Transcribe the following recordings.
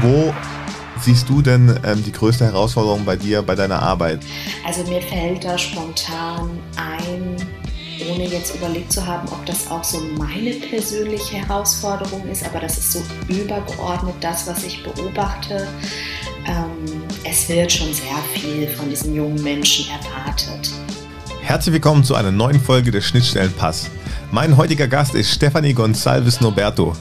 Wo siehst du denn ähm, die größte Herausforderung bei dir, bei deiner Arbeit? Also mir fällt da spontan ein, ohne jetzt überlegt zu haben, ob das auch so meine persönliche Herausforderung ist, aber das ist so übergeordnet das, was ich beobachte. Ähm, es wird schon sehr viel von diesen jungen Menschen erwartet. Herzlich willkommen zu einer neuen Folge des Schnittstellenpass. Mein heutiger Gast ist Stefanie Gonsalves Norberto,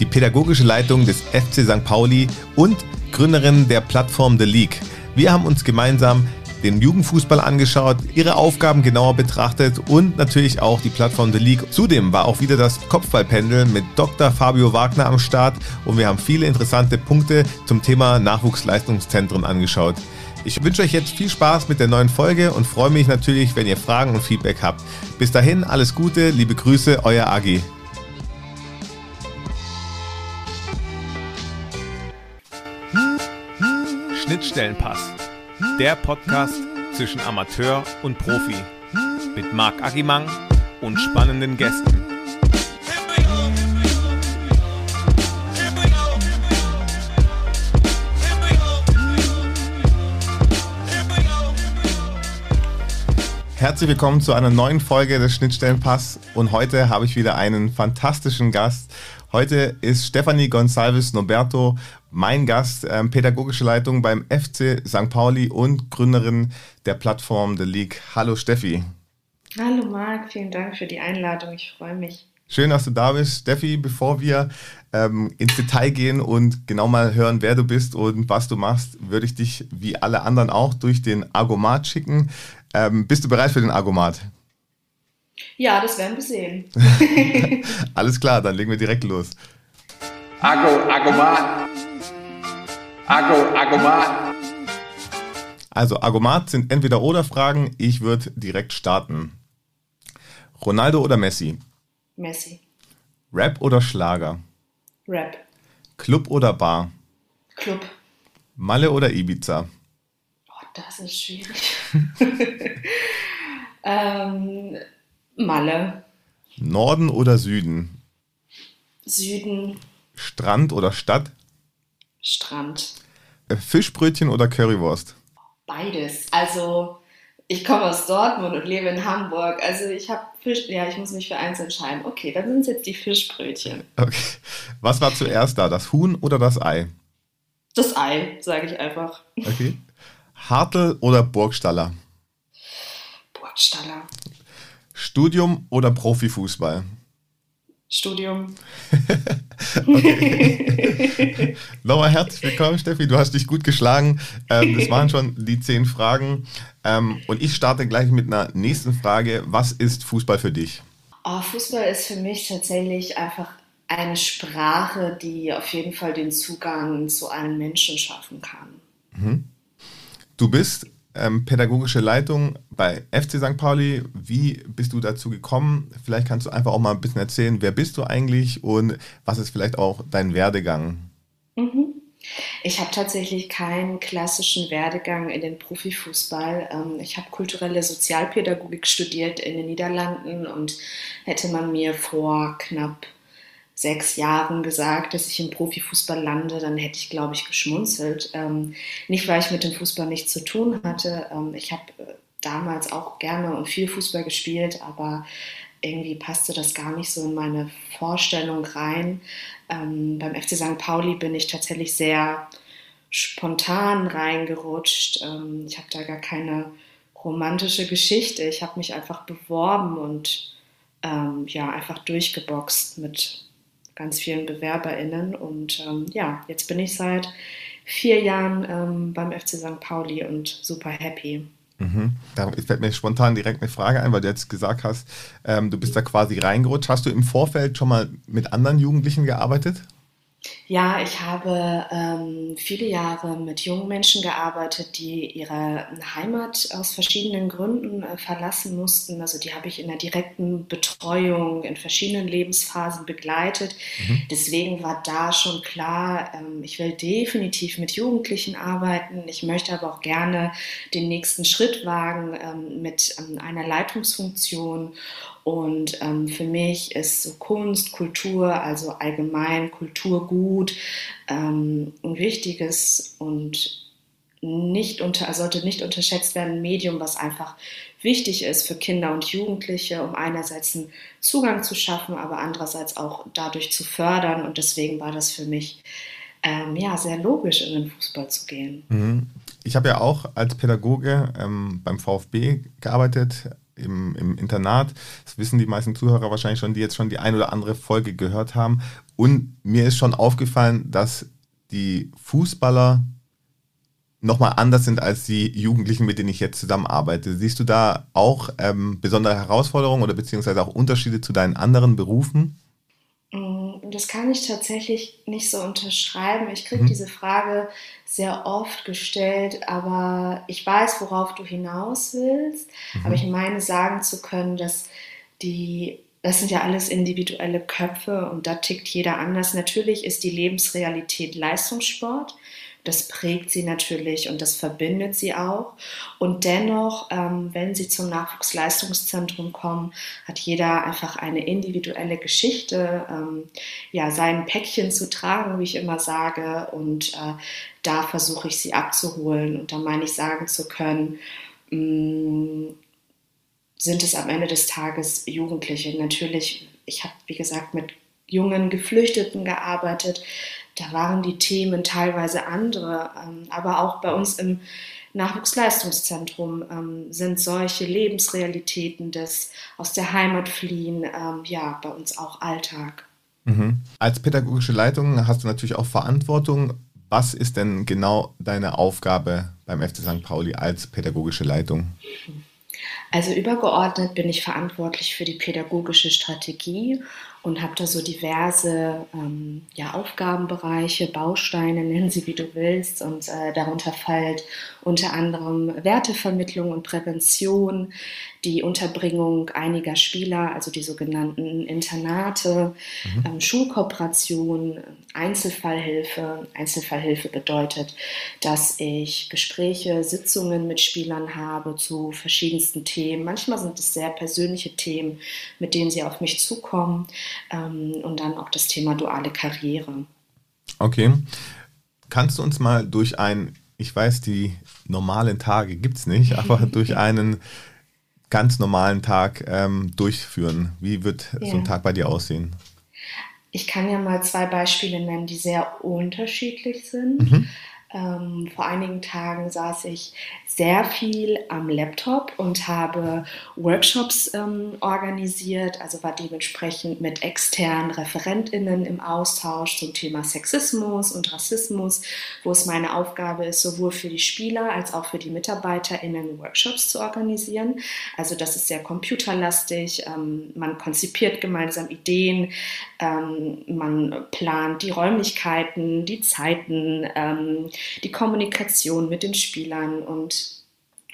die pädagogische Leitung des FC St. Pauli und Gründerin der Plattform The League. Wir haben uns gemeinsam den Jugendfußball angeschaut, ihre Aufgaben genauer betrachtet und natürlich auch die Plattform The League. Zudem war auch wieder das Kopfballpendel mit Dr. Fabio Wagner am Start und wir haben viele interessante Punkte zum Thema Nachwuchsleistungszentren angeschaut. Ich wünsche euch jetzt viel Spaß mit der neuen Folge und freue mich natürlich, wenn ihr Fragen und Feedback habt. Bis dahin, alles Gute, liebe Grüße, euer Agi. Schnittstellenpass, der Podcast zwischen Amateur und Profi mit Marc Agimang und spannenden Gästen. Herzlich willkommen zu einer neuen Folge des Schnittstellenpass und heute habe ich wieder einen fantastischen Gast. Heute ist Stefanie Gonsalves Noberto mein Gast, ähm, pädagogische Leitung beim FC St. Pauli und Gründerin der Plattform The League. Hallo Steffi. Hallo Marc, vielen Dank für die Einladung. Ich freue mich. Schön, dass du da bist. Steffi, bevor wir ähm, ins Detail gehen und genau mal hören, wer du bist und was du machst, würde ich dich wie alle anderen auch durch den Argomat schicken. Ähm, bist du bereit für den Argomat? Ja, das werden wir sehen. Alles klar, dann legen wir direkt los. Argo, Argomat. Argo, Argomat. Also Argomat sind entweder oder Fragen. Ich würde direkt starten. Ronaldo oder Messi? Messi. Rap oder Schlager? Rap. Club oder Bar? Club. Malle oder Ibiza? Oh, das ist schwierig. ähm, Malle. Norden oder Süden? Süden. Strand oder Stadt? Strand. Äh, Fischbrötchen oder Currywurst? Beides. Also ich komme aus Dortmund und lebe in Hamburg. Also ich habe Fisch. Ja, ich muss mich für eins entscheiden. Okay, dann sind es jetzt die Fischbrötchen. Okay. Was war zuerst da, das Huhn oder das Ei? Das Ei, sage ich einfach. Okay. Hartl oder Burgstaller? Burgstaller. Studium oder Profifußball? Studium. Nochmal herzlich willkommen, Steffi. Du hast dich gut geschlagen. Ähm, das waren schon die zehn Fragen. Ähm, und ich starte gleich mit einer nächsten Frage. Was ist Fußball für dich? Oh, Fußball ist für mich tatsächlich einfach eine Sprache, die auf jeden Fall den Zugang zu allen Menschen schaffen kann. Mhm. Du bist ähm, pädagogische Leitung bei FC St. Pauli. Wie bist du dazu gekommen? Vielleicht kannst du einfach auch mal ein bisschen erzählen, wer bist du eigentlich und was ist vielleicht auch dein Werdegang? Mhm. Ich habe tatsächlich keinen klassischen Werdegang in den Profifußball. Ähm, ich habe kulturelle Sozialpädagogik studiert in den Niederlanden und hätte man mir vor knapp sechs Jahren gesagt, dass ich im Profifußball lande, dann hätte ich, glaube ich, geschmunzelt. Ähm, nicht, weil ich mit dem Fußball nichts zu tun hatte. Ähm, ich habe äh, damals auch gerne und viel Fußball gespielt, aber irgendwie passte das gar nicht so in meine Vorstellung rein. Ähm, beim FC St. Pauli bin ich tatsächlich sehr spontan reingerutscht. Ähm, ich habe da gar keine romantische Geschichte. Ich habe mich einfach beworben und ähm, ja, einfach durchgeboxt mit ganz vielen BewerberInnen. Und ähm, ja, jetzt bin ich seit vier Jahren ähm, beim FC St. Pauli und super happy. Mhm. Da fällt mir spontan direkt eine Frage ein, weil du jetzt gesagt hast, ähm, du bist da quasi reingerutscht. Hast du im Vorfeld schon mal mit anderen Jugendlichen gearbeitet? Ja, ich habe ähm, viele Jahre mit jungen Menschen gearbeitet, die ihre Heimat aus verschiedenen Gründen äh, verlassen mussten. Also die habe ich in der direkten Betreuung in verschiedenen Lebensphasen begleitet. Mhm. Deswegen war da schon klar, ähm, ich will definitiv mit Jugendlichen arbeiten. Ich möchte aber auch gerne den nächsten Schritt wagen ähm, mit ähm, einer Leitungsfunktion Und ähm, für mich ist so Kunst, Kultur, also allgemein Kulturgut ähm, ein wichtiges und nicht unter, sollte nicht unterschätzt werden, ein Medium, was einfach wichtig ist für Kinder und Jugendliche, um einerseits einen Zugang zu schaffen, aber andererseits auch dadurch zu fördern. Und deswegen war das für mich ähm, ja, sehr logisch, in den Fußball zu gehen. Mhm. Ich habe ja auch als Pädagoge ähm, beim VfB gearbeitet, im, im, Internat. Das wissen die meisten Zuhörer wahrscheinlich schon, die jetzt schon die ein oder andere Folge gehört haben. Und mir ist schon aufgefallen, dass die Fußballer nochmal anders sind als die Jugendlichen, mit denen ich jetzt zusammenarbeite. Siehst du da auch ähm, besondere Herausforderungen oder beziehungsweise auch Unterschiede zu deinen anderen Berufen? Das kann ich tatsächlich nicht so unterschreiben. Ich kriege mhm. diese Frage sehr oft gestellt, aber ich weiß, worauf du hinaus willst. Mhm. Aber ich meine sagen zu können, dass die das sind ja alles individuelle Köpfe und da tickt jeder anders. Natürlich ist die Lebensrealität Leistungssport. Das prägt sie natürlich und das verbindet sie auch. Und dennoch, ähm, wenn sie zum Nachwuchsleistungszentrum kommen, hat jeder einfach eine individuelle Geschichte, ähm, ja, sein Päckchen zu tragen, wie ich immer sage. Und äh, da versuche ich sie abzuholen. Und da meine ich sagen zu können, mm, sind es am Ende des Tages Jugendliche. Natürlich, ich habe, wie gesagt, mit jungen Geflüchteten gearbeitet, da waren die Themen teilweise andere. Ähm, aber auch bei uns im Nachwuchsleistungszentrum ähm, sind solche Lebensrealitäten des aus der Heimat fliehen, ähm, ja, bei uns auch Alltag. Mhm. Als pädagogische Leitung hast du natürlich auch Verantwortung. Was ist denn genau deine Aufgabe beim FC St. Pauli als pädagogische Leitung? Also übergeordnet bin ich verantwortlich für die pädagogische Strategie und habe da so diverse ähm, ja, Aufgabenbereiche, Bausteine, nennen sie wie du willst. Und äh, darunter fällt unter anderem Wertevermittlung und Prävention, die Unterbringung einiger Spieler, also die sogenannten Internate, mhm. ähm, Schulkooperation, Einzelfallhilfe. Einzelfallhilfe bedeutet, dass ich Gespräche, Sitzungen mit Spielern habe zu verschiedensten Themen. Manchmal sind es sehr persönliche Themen, mit denen sie auf mich zukommen ähm, und dann auch das Thema duale Karriere. Okay. Kannst du uns mal durch ein, ich weiß, die normalen Tage gibt es nicht, aber durch einen ganz normalen Tag ähm, durchführen? Wie wird ja. so ein Tag bei dir aussehen? Ich kann ja mal zwei Beispiele nennen, die sehr unterschiedlich sind. Mhm. Ähm, vor einigen Tagen saß ich sehr viel am Laptop und habe Workshops ähm, organisiert, also war dementsprechend mit externen ReferentInnen im Austausch zum Thema Sexismus und Rassismus, wo es meine Aufgabe ist, sowohl für die Spieler als auch für die MitarbeiterInnen Workshops zu organisieren. Also das ist sehr computerlastig, ähm, man konzipiert gemeinsam Ideen, ähm, man plant die Räumlichkeiten, die Zeiten, ähm, die Kommunikation mit den Spielern und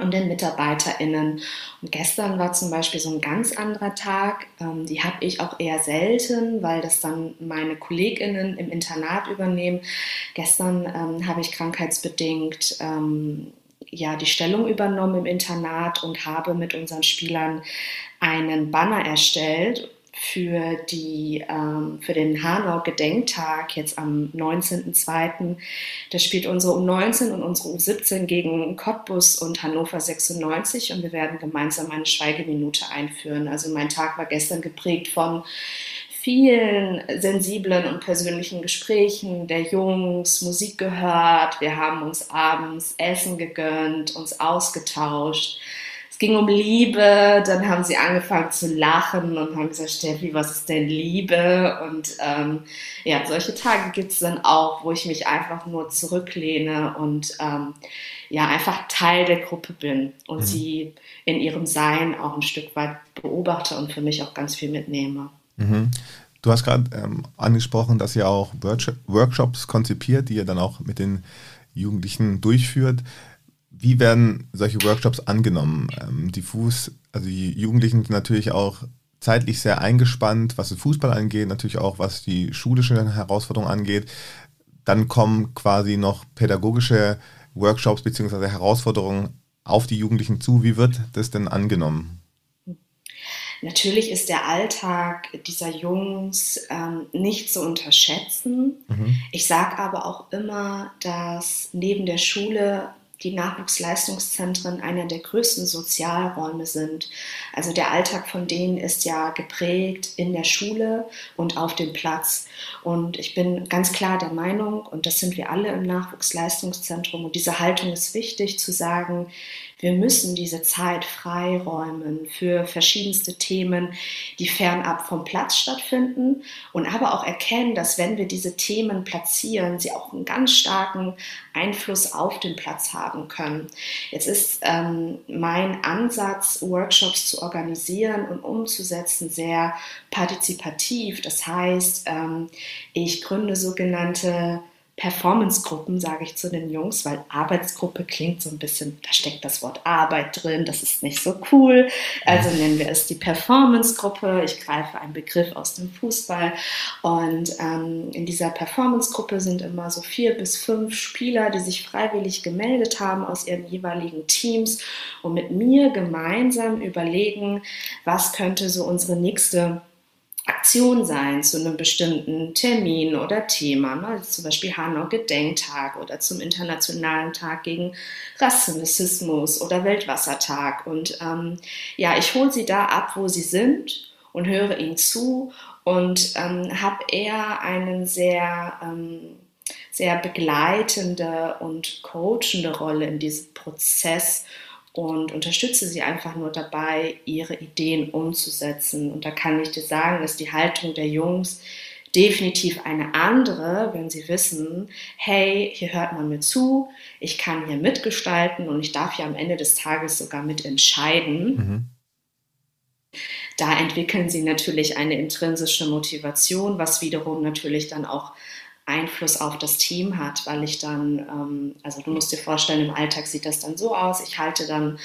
und den MitarbeiterInnen. Und gestern war zum Beispiel so ein ganz anderer Tag. Ähm, die habe ich auch eher selten, weil das dann meine KollegInnen im Internat übernehmen. Gestern ähm, habe ich krankheitsbedingt ähm, ja, die Stellung übernommen im Internat und habe mit unseren Spielern einen Banner erstellt für, die, ähm, für den Hanau-Gedenktag jetzt am 19.02. Da spielt unsere U19 und unsere U17 gegen Cottbus und Hannover 96 und wir werden gemeinsam eine Schweigeminute einführen. Also mein Tag war gestern geprägt von vielen sensiblen und persönlichen Gesprächen der Jungs, Musik gehört, wir haben uns abends Essen gegönnt, uns ausgetauscht ging um Liebe, dann haben sie angefangen zu lachen und haben gesagt, Steffi, was ist denn Liebe? Und ähm, ja, solche Tage gibt es dann auch, wo ich mich einfach nur zurücklehne und ähm, ja, einfach Teil der Gruppe bin und mhm. sie in ihrem Sein auch ein Stück weit beobachte und für mich auch ganz viel mitnehme. Mhm. Du hast gerade ähm, angesprochen, dass ihr auch Workshops konzipiert, die ihr dann auch mit den Jugendlichen durchführt. Wie werden solche Workshops angenommen? Ähm, die Fuß, also die Jugendlichen sind natürlich auch zeitlich sehr eingespannt, was den Fußball angeht, natürlich auch was die schulischen Herausforderungen angeht. Dann kommen quasi noch pädagogische Workshops bzw. Herausforderungen auf die Jugendlichen zu. Wie wird das denn angenommen? Natürlich ist der Alltag dieser Jungs ähm, nicht zu unterschätzen. Mhm. Ich sage aber auch immer, dass neben der Schule die Nachwuchsleistungszentren einer der größten Sozialräume sind. Also der Alltag von denen ist ja geprägt in der Schule und auf dem Platz. Und ich bin ganz klar der Meinung, und das sind wir alle im Nachwuchsleistungszentrum, und diese Haltung ist wichtig zu sagen, wir müssen diese Zeit freiräumen für verschiedenste Themen, die fernab vom Platz stattfinden und aber auch erkennen, dass wenn wir diese Themen platzieren, sie auch einen ganz starken Einfluss auf den Platz haben können. Jetzt ist ähm, mein Ansatz, Workshops zu organisieren und umzusetzen, sehr partizipativ. Das heißt, ähm, ich gründe sogenannte Performance-Gruppen, sage ich zu den Jungs, weil Arbeitsgruppe klingt so ein bisschen, da steckt das Wort Arbeit drin, das ist nicht so cool. Also nennen wir es die Performance-Gruppe. Ich greife einen Begriff aus dem Fußball. Und ähm, in dieser Performance-Gruppe sind immer so vier bis fünf Spieler, die sich freiwillig gemeldet haben aus ihren jeweiligen Teams und mit mir gemeinsam überlegen, was könnte so unsere nächste Aktion sein zu einem bestimmten Termin oder Thema, ne? zum Beispiel Hanau Gedenktag oder zum Internationalen Tag gegen Rassismus oder Weltwassertag. Und ähm, ja, ich hole sie da ab, wo sie sind und höre ihnen zu und ähm, habe eher einen sehr ähm, sehr begleitende und coachende Rolle in diesem Prozess und unterstütze sie einfach nur dabei, ihre Ideen umzusetzen. Und da kann ich dir sagen, dass die Haltung der Jungs definitiv eine andere, wenn sie wissen, hey, hier hört man mir zu, ich kann hier mitgestalten und ich darf ja am Ende des Tages sogar mitentscheiden. Mhm. Da entwickeln sie natürlich eine intrinsische Motivation, was wiederum natürlich dann auch Einfluss auf das Team hat, weil ich dann, ähm, also du musst dir vorstellen, im Alltag sieht das dann so aus, ich halte dann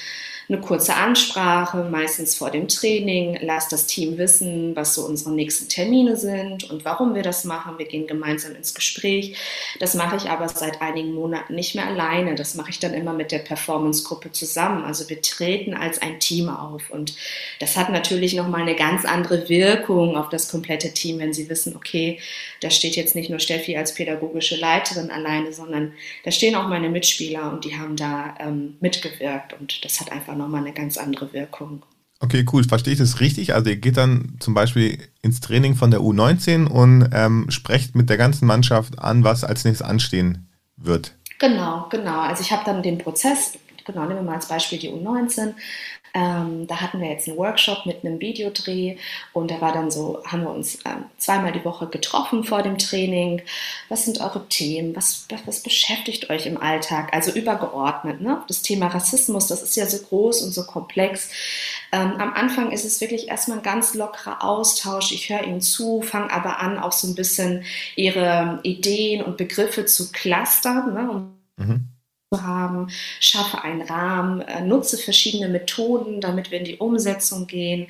eine kurze Ansprache, meistens vor dem Training, lass das Team wissen, was so unsere nächsten Termine sind und warum wir das machen. Wir gehen gemeinsam ins Gespräch. Das mache ich aber seit einigen Monaten nicht mehr alleine. Das mache ich dann immer mit der Performance-Gruppe zusammen. Also wir treten als ein Team auf und das hat natürlich nochmal eine ganz andere Wirkung auf das komplette Team, wenn sie wissen, okay, da steht jetzt nicht nur Steffi als pädagogische Leiterin alleine, sondern da stehen auch meine Mitspieler und die haben da ähm, mitgewirkt und das hat einfach nochmal eine ganz andere Wirkung. Okay, cool. Verstehe ich das richtig? Also ihr geht dann zum Beispiel ins Training von der U19 und ähm, sprecht mit der ganzen Mannschaft an, was als nächstes anstehen wird. Genau, genau. Also ich habe dann den Prozess, genau, nehmen wir mal als Beispiel die U19. Ähm, da hatten wir jetzt einen Workshop mit einem Videodreh und da war dann so, haben wir uns ähm, zweimal die Woche getroffen vor dem Training. Was sind eure Themen? Was, was, was beschäftigt euch im Alltag? Also übergeordnet. Ne? Das Thema Rassismus, das ist ja so groß und so komplex. Ähm, am Anfang ist es wirklich erstmal ein ganz lockerer Austausch. Ich höre ihnen zu, fange aber an, auch so ein bisschen ihre Ideen und Begriffe zu clustern. Ne? Mhm haben, schaffe einen Rahmen, äh, nutze verschiedene Methoden, damit wir in die Umsetzung gehen.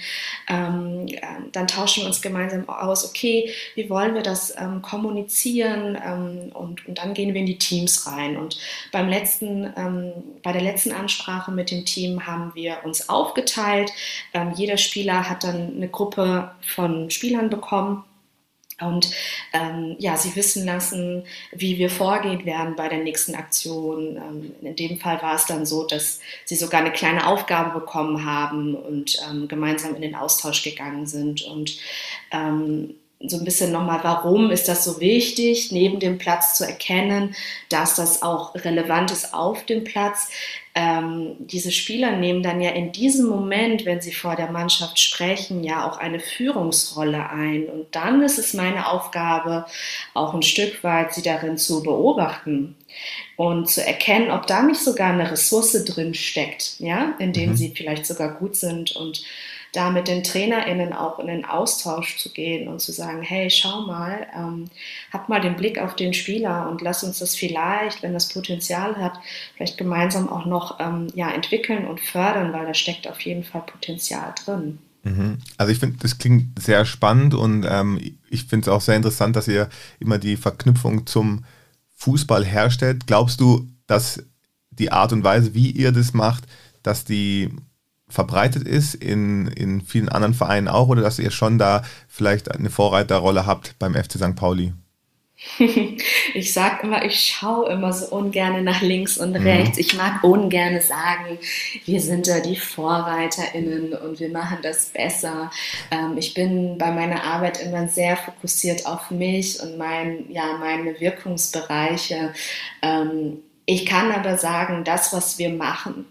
Ähm, äh, dann tauschen wir uns gemeinsam aus, okay, wie wollen wir das ähm, kommunizieren ähm, und, und dann gehen wir in die Teams rein. Und beim letzten, ähm, bei der letzten Ansprache mit dem Team haben wir uns aufgeteilt. Ähm, jeder Spieler hat dann eine Gruppe von Spielern bekommen und ähm, ja, sie wissen lassen, wie wir vorgehen werden bei der nächsten Aktion. Ähm, in dem Fall war es dann so, dass sie sogar eine kleine Aufgabe bekommen haben und ähm, gemeinsam in den Austausch gegangen sind und ähm, so ein bisschen nochmal, warum ist das so wichtig, neben dem Platz zu erkennen, dass das auch relevant ist auf dem Platz, ähm, diese Spieler nehmen dann ja in diesem Moment, wenn sie vor der Mannschaft sprechen, ja auch eine Führungsrolle ein. Und dann ist es meine Aufgabe, auch ein Stück weit sie darin zu beobachten und zu erkennen, ob da nicht sogar eine Ressource drin steckt, ja, in dem mhm. sie vielleicht sogar gut sind und da mit den TrainerInnen auch in den Austausch zu gehen und zu sagen, hey, schau mal, ähm, hab mal den Blick auf den Spieler und lass uns das vielleicht, wenn das Potenzial hat, vielleicht gemeinsam auch noch ähm, ja, entwickeln und fördern, weil da steckt auf jeden Fall Potenzial drin. Mhm. Also ich finde, das klingt sehr spannend und ähm, ich finde es auch sehr interessant, dass ihr immer die Verknüpfung zum Fußball herstellt. Glaubst du, dass die Art und Weise, wie ihr das macht, dass die verbreitet ist in, in vielen anderen Vereinen auch oder dass ihr schon da vielleicht eine Vorreiterrolle habt beim FC St. Pauli? ich sage immer, ich schaue immer so ungern nach links und mhm. rechts. Ich mag ungern sagen, wir sind da die VorreiterInnen und wir machen das besser. Ähm, ich bin bei meiner Arbeit immer sehr fokussiert auf mich und mein, ja, meine Wirkungsbereiche. Ähm, ich kann aber sagen, das, was wir machen,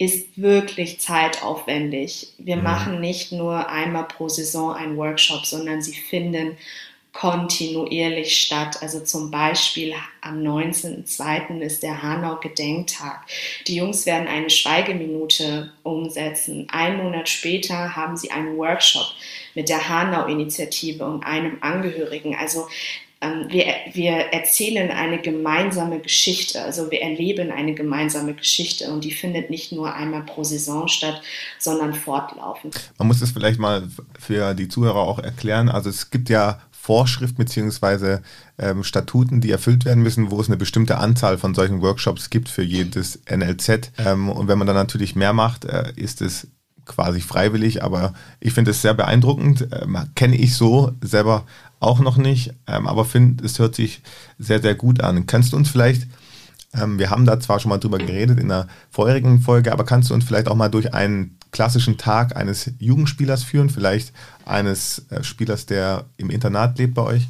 ist wirklich zeitaufwendig. Wir mhm. machen nicht nur einmal pro Saison einen Workshop, sondern sie finden kontinuierlich statt. Also zum Beispiel am 19.02. ist der Hanau-Gedenktag. Die Jungs werden eine Schweigeminute umsetzen. Ein Monat später haben sie einen Workshop mit der Hanau-Initiative und einem Angehörigen. Also wir, wir erzählen eine gemeinsame Geschichte, also wir erleben eine gemeinsame Geschichte und die findet nicht nur einmal pro Saison statt, sondern fortlaufend. Man muss es vielleicht mal für die Zuhörer auch erklären. Also es gibt ja Vorschriften bzw. Ähm, Statuten, die erfüllt werden müssen, wo es eine bestimmte Anzahl von solchen Workshops gibt für jedes NLZ. Ähm, und wenn man dann natürlich mehr macht, äh, ist es quasi freiwillig, aber ich finde es sehr beeindruckend. Ähm, Kenne ich so selber auch noch nicht, ähm, aber finde, es hört sich sehr, sehr gut an. Kannst du uns vielleicht, ähm, wir haben da zwar schon mal drüber geredet in der vorherigen Folge, aber kannst du uns vielleicht auch mal durch einen klassischen Tag eines Jugendspielers führen, vielleicht eines äh, Spielers, der im Internat lebt bei euch?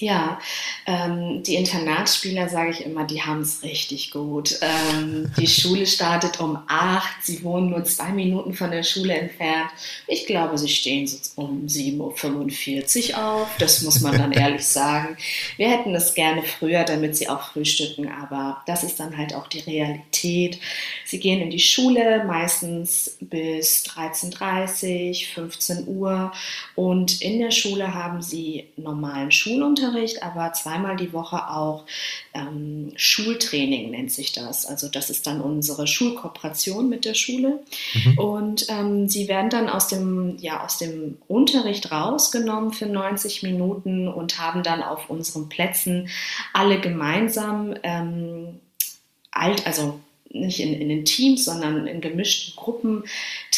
Ja, ähm, die Internatsspieler, sage ich immer, die haben es richtig gut. Ähm, die Schule startet um acht, sie wohnen nur zwei Minuten von der Schule entfernt. Ich glaube, sie stehen so um 7.45 Uhr auf, das muss man dann ehrlich sagen. Wir hätten es gerne früher, damit sie auch frühstücken, aber das ist dann halt auch die Realität. Sie gehen in die Schule, meistens bis 13.30 15 Uhr und in der Schule haben sie normalen Schulunterricht Unterricht, aber zweimal die Woche auch ähm, Schultraining nennt sich das. Also das ist dann unsere Schulkooperation mit der Schule. Mhm. Und ähm, sie werden dann aus dem, ja, aus dem Unterricht rausgenommen für 90 Minuten und haben dann auf unseren Plätzen alle gemeinsam ähm, alt, also nicht in, in den Teams, sondern in gemischten Gruppen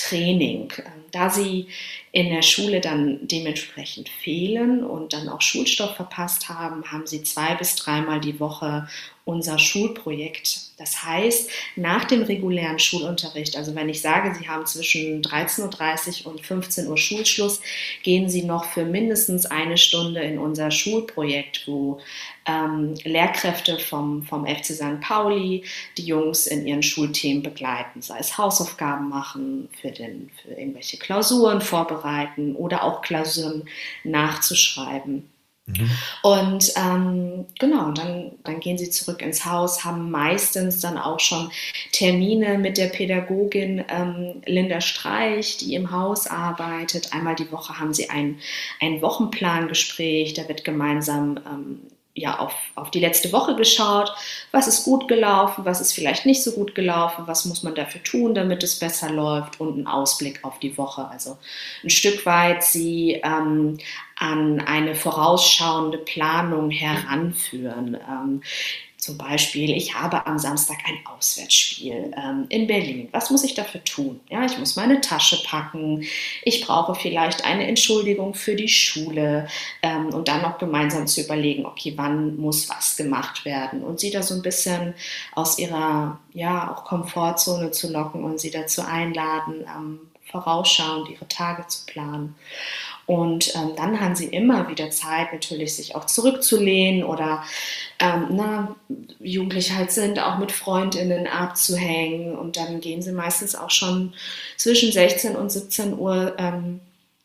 Training. Ähm, da sie in der Schule dann dementsprechend fehlen und dann auch Schulstoff verpasst haben, haben sie zwei bis dreimal die Woche unser Schulprojekt. Das heißt, nach dem regulären Schulunterricht, also wenn ich sage, Sie haben zwischen 13.30 Uhr und 15 Uhr Schulschluss, gehen Sie noch für mindestens eine Stunde in unser Schulprojekt, wo ähm, Lehrkräfte vom, vom FC St. Pauli die Jungs in ihren Schulthemen begleiten, sei es Hausaufgaben machen, für, den, für irgendwelche Klausuren vorbereiten oder auch Klausuren nachzuschreiben. Mhm. Und ähm, genau, dann, dann gehen sie zurück ins Haus, haben meistens dann auch schon Termine mit der Pädagogin ähm, Linda Streich, die im Haus arbeitet. Einmal die Woche haben sie ein, ein Wochenplangespräch, da wird gemeinsam ähm, ja, auf, auf die letzte Woche geschaut, was ist gut gelaufen, was ist vielleicht nicht so gut gelaufen, was muss man dafür tun, damit es besser läuft und einen Ausblick auf die Woche. Also ein Stück weit sie ähm, an eine vorausschauende Planung heranführen. Ähm, zum Beispiel, ich habe am Samstag ein Auswärtsspiel ähm, in Berlin. Was muss ich dafür tun? Ja, ich muss meine Tasche packen. Ich brauche vielleicht eine Entschuldigung für die Schule ähm, und dann noch gemeinsam zu überlegen, okay, wann muss was gemacht werden und sie da so ein bisschen aus ihrer ja auch Komfortzone zu locken und sie dazu einladen, ähm, vorausschauend ihre Tage zu planen. Und ähm, dann haben sie immer wieder Zeit, natürlich sich auch zurückzulehnen oder ähm, na, Jugendliche halt sind, auch mit Freundinnen abzuhängen. Und dann gehen sie meistens auch schon zwischen 16 und 17 Uhr ähm,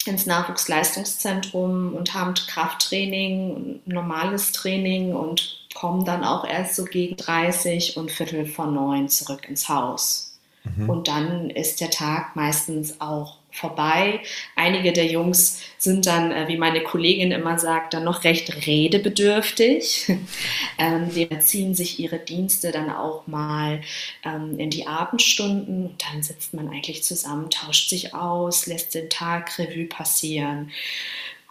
ins Nachwuchsleistungszentrum und haben Krafttraining, normales Training und kommen dann auch erst so gegen 30 und Viertel vor neun zurück ins Haus. Mhm. Und dann ist der Tag meistens auch vorbei. Einige der Jungs sind dann, äh, wie meine Kollegin immer sagt, dann noch recht redebedürftig. ähm, die ziehen sich ihre Dienste dann auch mal ähm, in die Abendstunden und dann sitzt man eigentlich zusammen, tauscht sich aus, lässt den Tag Revue passieren.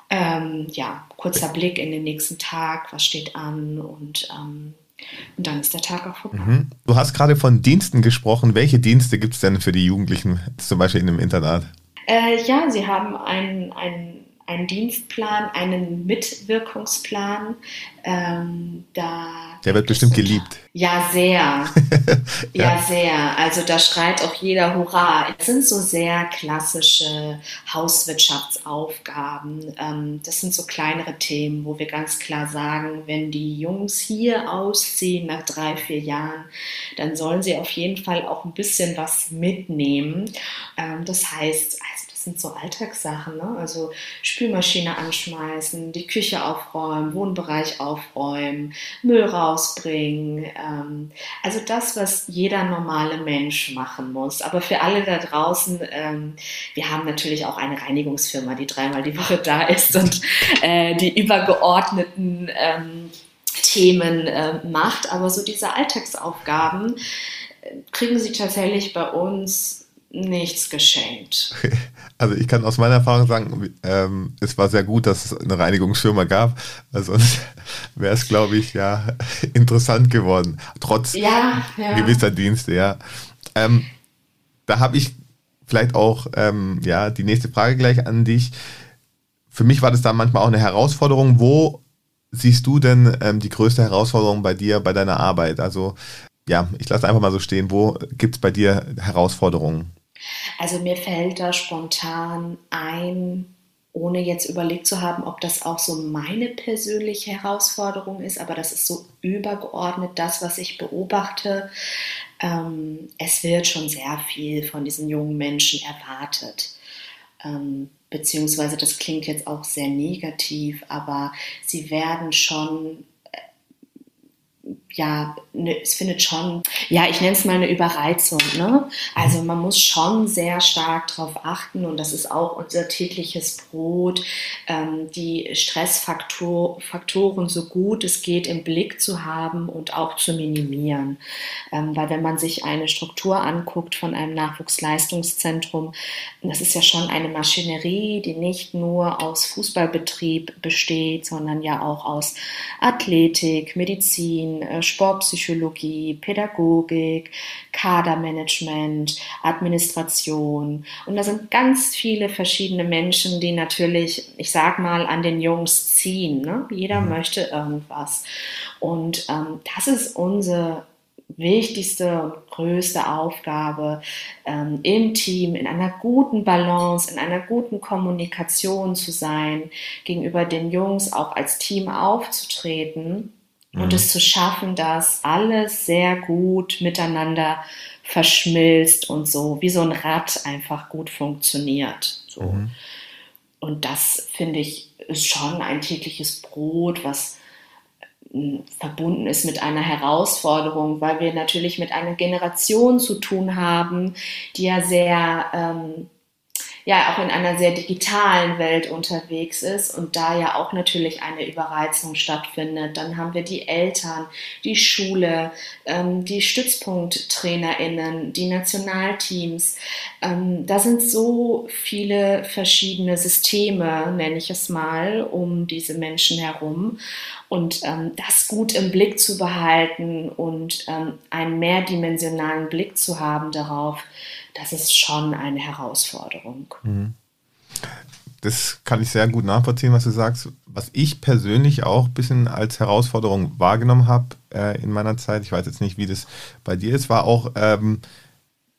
Ähm, ja, kurzer Blick in den nächsten Tag, was steht an und ähm, Und dann ist der Tag auch vorbei. Mhm. Du hast gerade von Diensten gesprochen. Welche Dienste gibt es denn für die Jugendlichen, zum Beispiel in einem Internat? Äh, ja, sie haben einen, einen einen Dienstplan, einen Mitwirkungsplan. Ähm, da Der wird bestimmt geliebt. Ja, sehr. ja. ja. sehr. Also da schreit auch jeder Hurra. Es sind so sehr klassische Hauswirtschaftsaufgaben. Ähm, das sind so kleinere Themen, wo wir ganz klar sagen, wenn die Jungs hier ausziehen nach drei, vier Jahren, dann sollen sie auf jeden Fall auch ein bisschen was mitnehmen. Ähm, das heißt, also sind so Alltagssachen, ne? also Spülmaschine anschmeißen, die Küche aufräumen, Wohnbereich aufräumen, Müll rausbringen. Ähm, also das, was jeder normale Mensch machen muss. Aber für alle da draußen, ähm, wir haben natürlich auch eine Reinigungsfirma, die dreimal die Woche da ist und äh, die übergeordneten ähm, Themen äh, macht. Aber so diese Alltagsaufgaben äh, kriegen sie tatsächlich bei uns nichts geschenkt. Also ich kann aus meiner Erfahrung sagen, ähm, es war sehr gut, dass es eine Reinigungsfirma gab, sonst wäre es, glaube ich, ja interessant geworden, trotz ja, ja. gewisser Dienste, ja. Ähm, da habe ich vielleicht auch ähm, ja die nächste Frage gleich an dich. Für mich war das da manchmal auch eine Herausforderung. Wo siehst du denn ähm, die größte Herausforderung bei dir, bei deiner Arbeit? Also ja, ich lasse einfach mal so stehen. Wo gibt es bei dir Herausforderungen? Also mir fällt da spontan ein, ohne jetzt überlegt zu haben, ob das auch so meine persönliche Herausforderung ist, aber das ist so übergeordnet das, was ich beobachte. Ähm, es wird schon sehr viel von diesen jungen Menschen erwartet. Ähm, beziehungsweise das klingt jetzt auch sehr negativ, aber sie werden schon ja, ne, es findet schon, ja, ich nenne es mal eine Überreizung. Ne? Also man muss schon sehr stark darauf achten und das ist auch unser tägliches Brot, ähm, die Stressfaktoren so gut es geht im Blick zu haben und auch zu minimieren. Ähm, weil wenn man sich eine Struktur anguckt von einem Nachwuchsleistungszentrum, das ist ja schon eine Maschinerie, die nicht nur aus Fußballbetrieb besteht, sondern ja auch aus Athletik, Medizin, äh, Sportpsychologie, Pädagogik, Kadermanagement, Administration. Und da sind ganz viele verschiedene Menschen, die natürlich, ich sag mal, an den Jungs ziehen. Ne? Jeder mhm. möchte irgendwas. Und ähm, das ist unsere wichtigste und größte Aufgabe ähm, im Team, in einer guten Balance, in einer guten Kommunikation zu sein, gegenüber den Jungs auch als Team aufzutreten und mhm. es zu schaffen, dass alles sehr gut miteinander verschmilzt und so, wie so ein Rad einfach gut funktioniert. So. Mhm. Und das finde ich ist schon ein tägliches Brot, was hm, verbunden ist mit einer Herausforderung, weil wir natürlich mit einer Generation zu tun haben, die ja sehr ähm, ja auch in einer sehr digitalen Welt unterwegs ist und da ja auch natürlich eine Überreizung stattfindet. Dann haben wir die Eltern, die Schule, ähm, die StützpunkttrainerInnen, die Nationalteams. Ähm, da sind so viele verschiedene Systeme, nenne ich es mal, um diese Menschen herum. Und ähm, das gut im Blick zu behalten und ähm, einen mehrdimensionalen Blick zu haben darauf, das ist schon eine Herausforderung. Mhm. Das kann ich sehr gut nachvollziehen, was du sagst. Was ich persönlich auch ein bisschen als Herausforderung wahrgenommen habe äh, in meiner Zeit, ich weiß jetzt nicht, wie das bei dir ist, war auch ähm,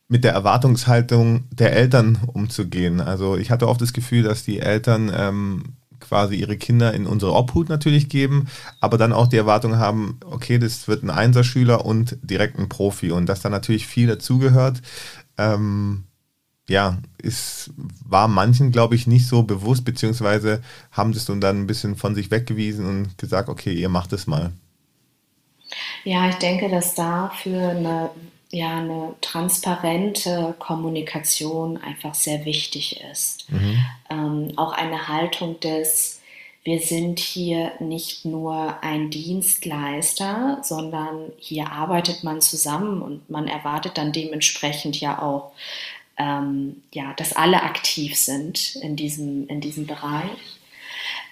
mit der Erwartungshaltung der Eltern umzugehen. Also ich hatte oft das Gefühl, dass die Eltern ähm, quasi ihre Kinder in unsere Obhut natürlich geben, aber dann auch die Erwartung haben, okay, das wird ein Einserschüler und direkt ein Profi und dass da natürlich viel dazugehört ähm, ja, es war manchen, glaube ich, nicht so bewusst, beziehungsweise haben das dann ein bisschen von sich weggewiesen und gesagt, okay, ihr macht es mal. Ja, ich denke, dass dafür eine, ja, eine transparente Kommunikation einfach sehr wichtig ist. Mhm. Ähm, auch eine Haltung des, wir sind hier nicht nur ein Dienstleister, sondern hier arbeitet man zusammen und man erwartet dann dementsprechend ja auch, ähm, ja, dass alle aktiv sind in diesem, in diesem Bereich.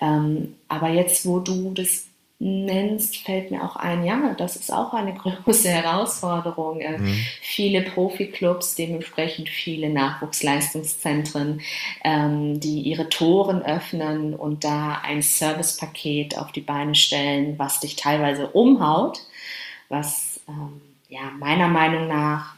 Ähm, aber jetzt, wo du das nennst, fällt mir auch ein, ja, das ist auch eine große Herausforderung. Äh, mhm. Viele Profiklubs, dementsprechend viele Nachwuchsleistungszentren, ähm, die ihre Toren öffnen und da ein Servicepaket auf die Beine stellen, was dich teilweise umhaut, was ähm, ja meiner Meinung nach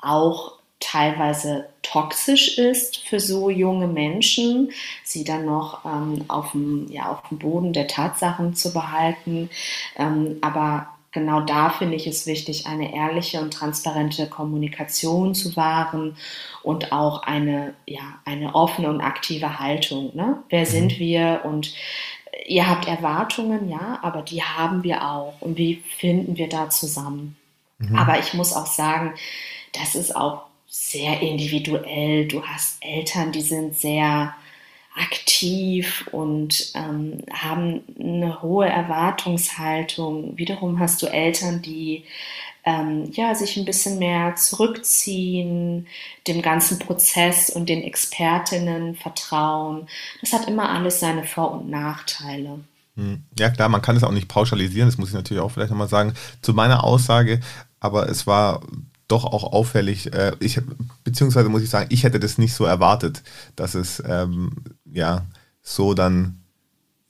auch teilweise toxisch ist für so junge Menschen, sie dann noch ähm, auf, dem, ja, auf dem Boden der Tatsachen zu behalten. Ähm, aber genau da finde ich es wichtig, eine ehrliche und transparente Kommunikation zu wahren und auch eine, ja, eine offene und aktive Haltung. Ne? Wer mhm. sind wir und ihr habt Erwartungen, ja, aber die haben wir auch. Und wie finden wir da zusammen? Mhm. Aber ich muss auch sagen, das ist auch sehr individuell. Du hast Eltern, die sind sehr aktiv und ähm, haben eine hohe Erwartungshaltung. Wiederum hast du Eltern, die ähm, ja, sich ein bisschen mehr zurückziehen, dem ganzen Prozess und den Expertinnen vertrauen. Das hat immer alles seine Vor- und Nachteile. Hm. Ja, klar, man kann es auch nicht pauschalisieren, das muss ich natürlich auch vielleicht nochmal sagen. Zu meiner Aussage, aber es war doch auch auffällig. Äh, ich, beziehungsweise muss ich sagen, ich hätte das nicht so erwartet, dass es ähm, ja so dann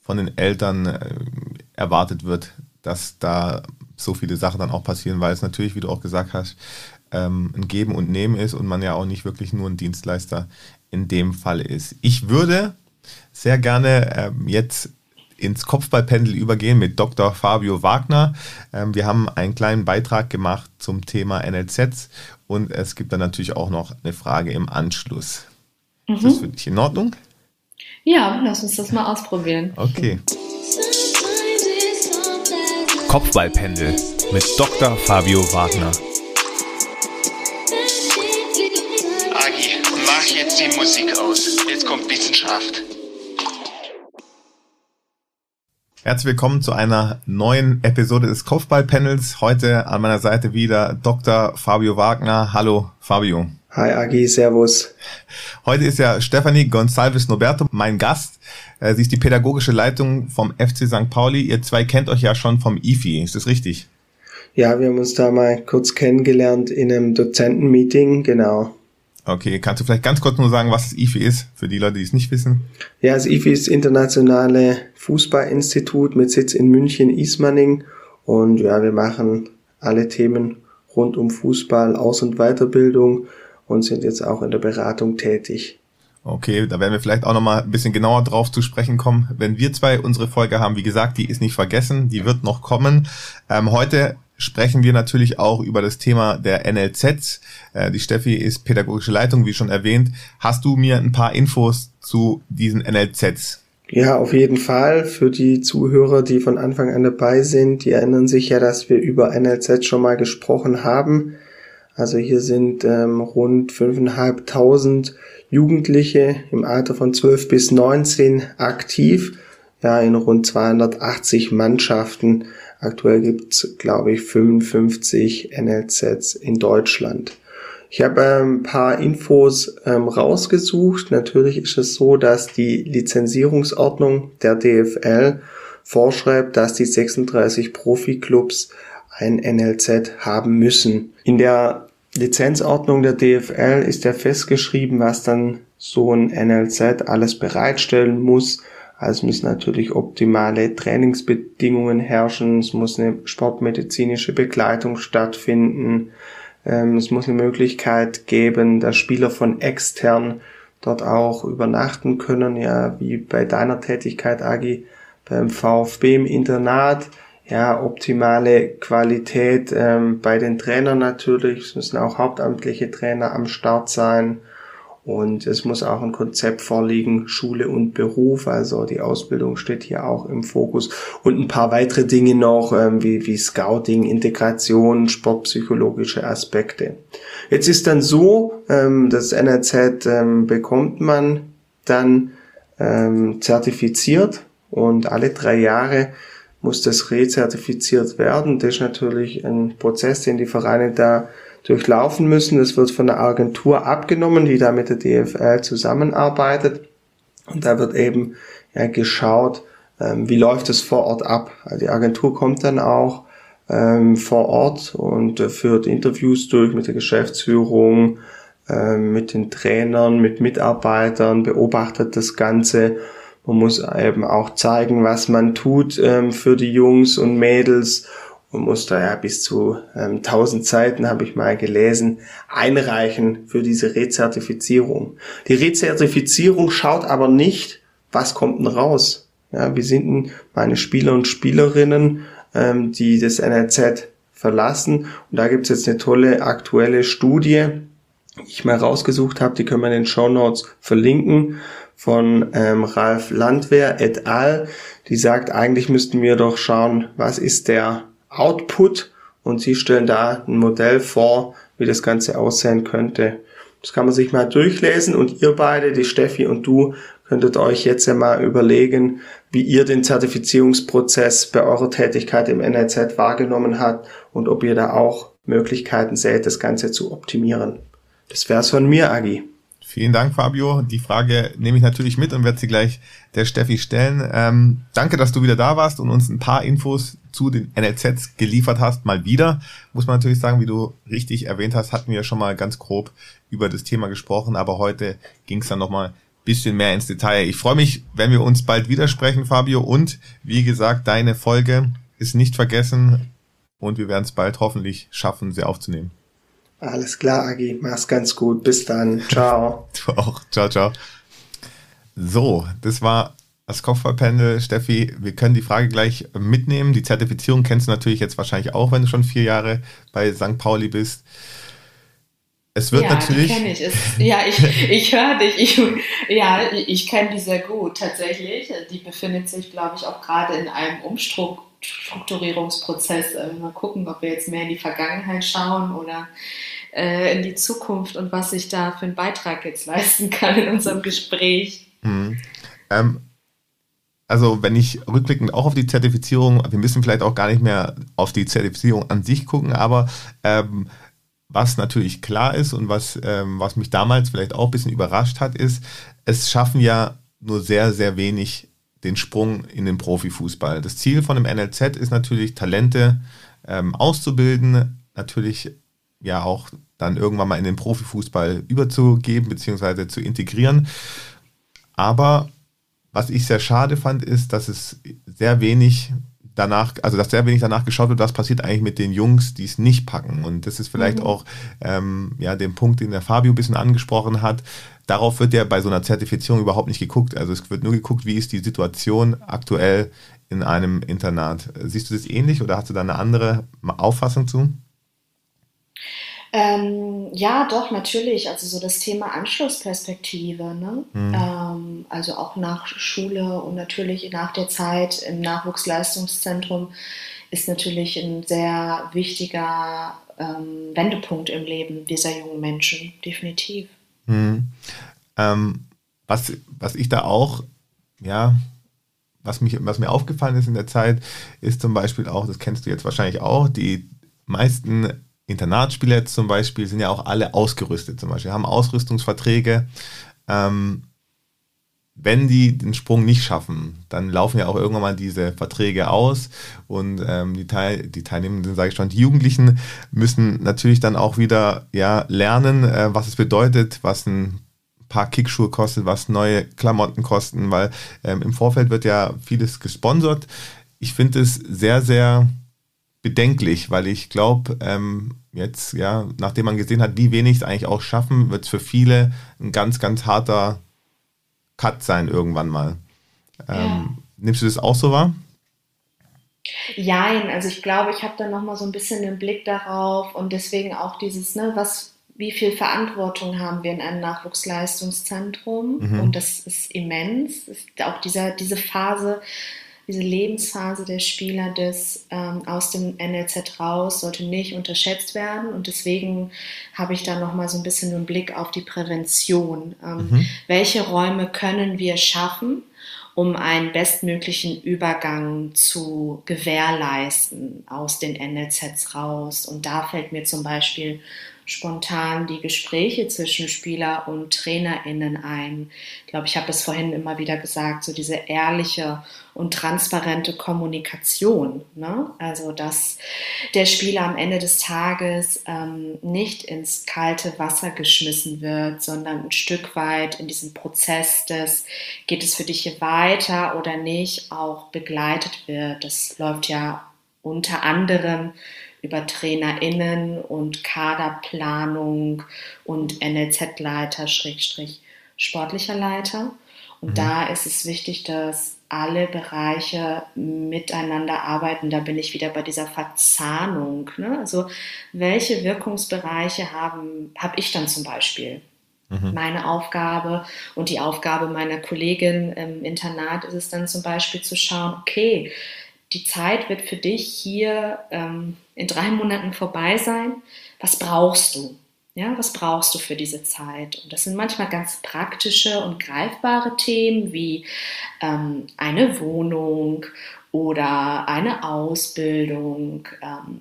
von den Eltern äh, erwartet wird, dass da so viele Sachen dann auch passieren, weil es natürlich, wie du auch gesagt hast, ähm, ein Geben und Nehmen ist und man ja auch nicht wirklich nur ein Dienstleister in dem Fall ist. Ich würde sehr gerne ähm, jetzt ins Kopfballpendel übergehen mit Dr. Fabio Wagner. Ähm, wir haben einen kleinen Beitrag gemacht zum Thema NLZs und es gibt dann natürlich auch noch eine Frage im Anschluss. Mhm. Ist das für dich in Ordnung? Ja, lass uns das mal ausprobieren. Okay. Kopfballpendel mit Dr. Fabio Wagner. Agi, mach jetzt die Musik aus. Jetzt kommt Wissenschaft. Herzlich willkommen zu einer neuen Episode des Kopfball-Panels. Heute an meiner Seite wieder Dr. Fabio Wagner. Hallo, Fabio. Hi, Agi, Servus. Heute ist ja Stefanie Gonçalves Noberto mein Gast. Äh, sie ist die pädagogische Leitung vom FC St. Pauli. Ihr zwei kennt euch ja schon vom IFI, ist das richtig? Ja, wir haben uns da mal kurz kennengelernt in einem Dozentenmeeting, genau. Okay, kannst du vielleicht ganz kurz nur sagen, was das IFI ist, für die Leute, die es nicht wissen? Ja, das IFI ist das Internationale Fußballinstitut mit Sitz in München, Ismaning. Und ja, wir machen alle Themen rund um Fußball, Aus- und Weiterbildung und sind jetzt auch in der Beratung tätig. Okay, da werden wir vielleicht auch nochmal ein bisschen genauer drauf zu sprechen kommen. Wenn wir zwei unsere Folge haben, wie gesagt, die ist nicht vergessen, die wird noch kommen. Ähm, heute sprechen wir natürlich auch über das Thema der NLZs. Äh, die Steffi ist pädagogische Leitung, wie schon erwähnt. Hast du mir ein paar Infos zu diesen NLZs? Ja, auf jeden Fall. Für die Zuhörer, die von Anfang an dabei sind, die erinnern sich ja, dass wir über NLZ schon mal gesprochen haben. Also hier sind ähm, rund 5.500 Jugendliche im Alter von 12 bis 19 aktiv, ja, in rund 280 Mannschaften. Aktuell gibt's, glaube ich, 55 NLZs in Deutschland. Ich habe ähm, ein paar Infos ähm, rausgesucht. Natürlich ist es so, dass die Lizenzierungsordnung der DFL vorschreibt, dass die 36 Profiklubs ein NLZ haben müssen. In der Lizenzordnung der DFL ist ja festgeschrieben, was dann so ein NLZ alles bereitstellen muss. Also müssen natürlich optimale Trainingsbedingungen herrschen, es muss eine sportmedizinische Begleitung stattfinden, ähm, es muss eine Möglichkeit geben, dass Spieler von extern dort auch übernachten können, ja, wie bei deiner Tätigkeit, Agi, beim VfB im Internat. Ja, optimale Qualität ähm, bei den Trainern natürlich. Es müssen auch hauptamtliche Trainer am Start sein. Und es muss auch ein Konzept vorliegen, Schule und Beruf, also die Ausbildung steht hier auch im Fokus. Und ein paar weitere Dinge noch, ähm, wie, wie Scouting, Integration, sportpsychologische Aspekte. Jetzt ist dann so, ähm, das NRZ ähm, bekommt man dann zertifiziert und alle drei Jahre muss das rezertifiziert werden. Das ist natürlich ein Prozess, den die Vereine da durchlaufen müssen. Das wird von der Agentur abgenommen, die da mit der DFL zusammenarbeitet. Und da wird eben ja, geschaut, ähm, wie läuft es vor Ort ab. Also die Agentur kommt dann auch ähm, vor Ort und äh, führt Interviews durch mit der Geschäftsführung, äh, mit den Trainern, mit Mitarbeitern, beobachtet das Ganze. Man muss eben auch zeigen, was man tut ähm, für die Jungs und Mädels und muss da ja bis zu ähm, 1000 Seiten, habe ich mal gelesen, einreichen für diese Rezertifizierung. Die Rezertifizierung schaut aber nicht, was kommt denn raus. Ja, wie sind denn meine Spieler und Spielerinnen, ähm, die das NRZ verlassen? Und da gibt's jetzt eine tolle aktuelle Studie, die ich mal rausgesucht habe, die können wir in den Show Notes verlinken, von ähm, Ralf Landwehr et al. Die sagt, eigentlich müssten wir doch schauen, was ist der Output und sie stellen da ein Modell vor, wie das Ganze aussehen könnte. Das kann man sich mal durchlesen und ihr beide, die Steffi und du, könntet euch jetzt ja mal überlegen, wie ihr den Zertifizierungsprozess bei eurer Tätigkeit im NRZ wahrgenommen habt und ob ihr da auch Möglichkeiten seht, das Ganze zu optimieren. Das wär's von mir, Agi. Vielen Dank, Fabio. Die Frage nehme ich natürlich mit und werde sie gleich der Steffi stellen. Ähm, danke, dass du wieder da warst und uns ein paar Infos zu den NLZs geliefert hast. Mal wieder, muss man natürlich sagen, wie du richtig erwähnt hast, hatten wir schon mal ganz grob über das Thema gesprochen, aber heute ging es dann nochmal bisschen mehr ins Detail. Ich freue mich, wenn wir uns bald widersprechen, Fabio. Und wie gesagt, deine Folge ist nicht vergessen und wir werden es bald hoffentlich schaffen, sie aufzunehmen. Alles klar, Agi. Mach's ganz gut. Bis dann. Ciao. du auch. Ciao, ciao. So, das war das Kopfballpanel. Steffi, wir können die Frage gleich mitnehmen. Die Zertifizierung kennst du natürlich jetzt wahrscheinlich auch, wenn du schon vier Jahre bei St. Pauli bist. Es wird ja, natürlich. Ich. Es, ja, ich, ich höre dich. Ich, ja, ich kenne die sehr gut tatsächlich. Die befindet sich, glaube ich, auch gerade in einem Umstrukturierungsprozess. Äh, mal gucken, ob wir jetzt mehr in die Vergangenheit schauen oder äh, in die Zukunft und was ich da für einen Beitrag jetzt leisten kann in unserem Gespräch. Mhm. Ähm, also wenn ich rückblickend auch auf die Zertifizierung, wir müssen vielleicht auch gar nicht mehr auf die Zertifizierung an sich gucken, aber ähm, was natürlich klar ist und was, ähm, was mich damals vielleicht auch ein bisschen überrascht hat, ist, es schaffen ja nur sehr, sehr wenig den Sprung in den Profifußball. Das Ziel von dem NLZ ist natürlich, Talente ähm, auszubilden, natürlich ja auch dann irgendwann mal in den Profifußball überzugeben bzw. zu integrieren. Aber was ich sehr schade fand, ist, dass es sehr wenig danach, also dass sehr wenig danach geschaut wird, was passiert eigentlich mit den Jungs, die es nicht packen. Und das ist vielleicht mhm. auch ähm, ja, den Punkt, den der Fabio ein bisschen angesprochen hat. Darauf wird ja bei so einer Zertifizierung überhaupt nicht geguckt. Also es wird nur geguckt, wie ist die Situation aktuell in einem Internat. Siehst du das ähnlich oder hast du da eine andere Auffassung zu? Ähm, ja, doch, natürlich. Also so das Thema Anschlussperspektive. Ne? Mhm. Ähm, also auch nach Schule und natürlich nach der Zeit im Nachwuchsleistungszentrum ist natürlich ein sehr wichtiger ähm, Wendepunkt im Leben dieser jungen Menschen, definitiv. Mhm. Ähm, was, was ich da auch, ja, was, mich, was mir aufgefallen ist in der Zeit, ist zum Beispiel auch, das kennst du jetzt wahrscheinlich auch, die meisten Internatsspieler zum Beispiel sind ja auch alle ausgerüstet, zum Beispiel haben Ausrüstungsverträge. Ähm, wenn die den Sprung nicht schaffen, dann laufen ja auch irgendwann mal diese Verträge aus und ähm, die, Teil, die Teilnehmenden, sage ich schon, die Jugendlichen müssen natürlich dann auch wieder ja, lernen, äh, was es bedeutet, was ein paar Kickschuhe kostet, was neue Klamotten kosten, weil ähm, im Vorfeld wird ja vieles gesponsert. Ich finde es sehr, sehr bedenklich, weil ich glaube, ähm, jetzt, ja, nachdem man gesehen hat, wie wenig es eigentlich auch schaffen, wird es für viele ein ganz, ganz harter Cut sein irgendwann mal. Ähm, ja. Nimmst du das auch so wahr? Jein, also ich glaube, ich habe da nochmal so ein bisschen den Blick darauf und deswegen auch dieses, ne, was, wie viel Verantwortung haben wir in einem Nachwuchsleistungszentrum mhm. und das ist immens. Ist auch dieser, diese Phase, diese Lebensphase der Spieler des ähm, aus dem NLZ raus sollte nicht unterschätzt werden und deswegen habe ich da noch mal so ein bisschen einen Blick auf die Prävention. Ähm, mhm. Welche Räume können wir schaffen, um einen bestmöglichen Übergang zu gewährleisten aus den NLZs raus? Und da fällt mir zum Beispiel spontan die Gespräche zwischen Spieler und TrainerInnen ein. Ich glaube, ich habe das vorhin immer wieder gesagt, so diese ehrliche und transparente Kommunikation. Ne? Also, dass der Spieler am Ende des Tages ähm, nicht ins kalte Wasser geschmissen wird, sondern ein Stück weit in diesem Prozess des, geht es für dich hier weiter oder nicht, auch begleitet wird. Das läuft ja unter anderem über TrainerInnen und Kaderplanung und NLZ-Leiter, Schrägstrich sportlicher Leiter. Und mhm. da ist es wichtig, dass alle Bereiche miteinander arbeiten. Da bin ich wieder bei dieser Verzahnung. Ne? Also welche Wirkungsbereiche haben habe ich dann zum Beispiel? Mhm. Meine Aufgabe und die Aufgabe meiner Kollegin im Internat ist es dann zum Beispiel zu schauen, okay, die Zeit wird für dich hier ähm, in drei Monaten vorbei sein. Was brauchst du? Ja, was brauchst du für diese Zeit? Und das sind manchmal ganz praktische und greifbare Themen wie ähm, eine Wohnung oder eine Ausbildung. Ähm,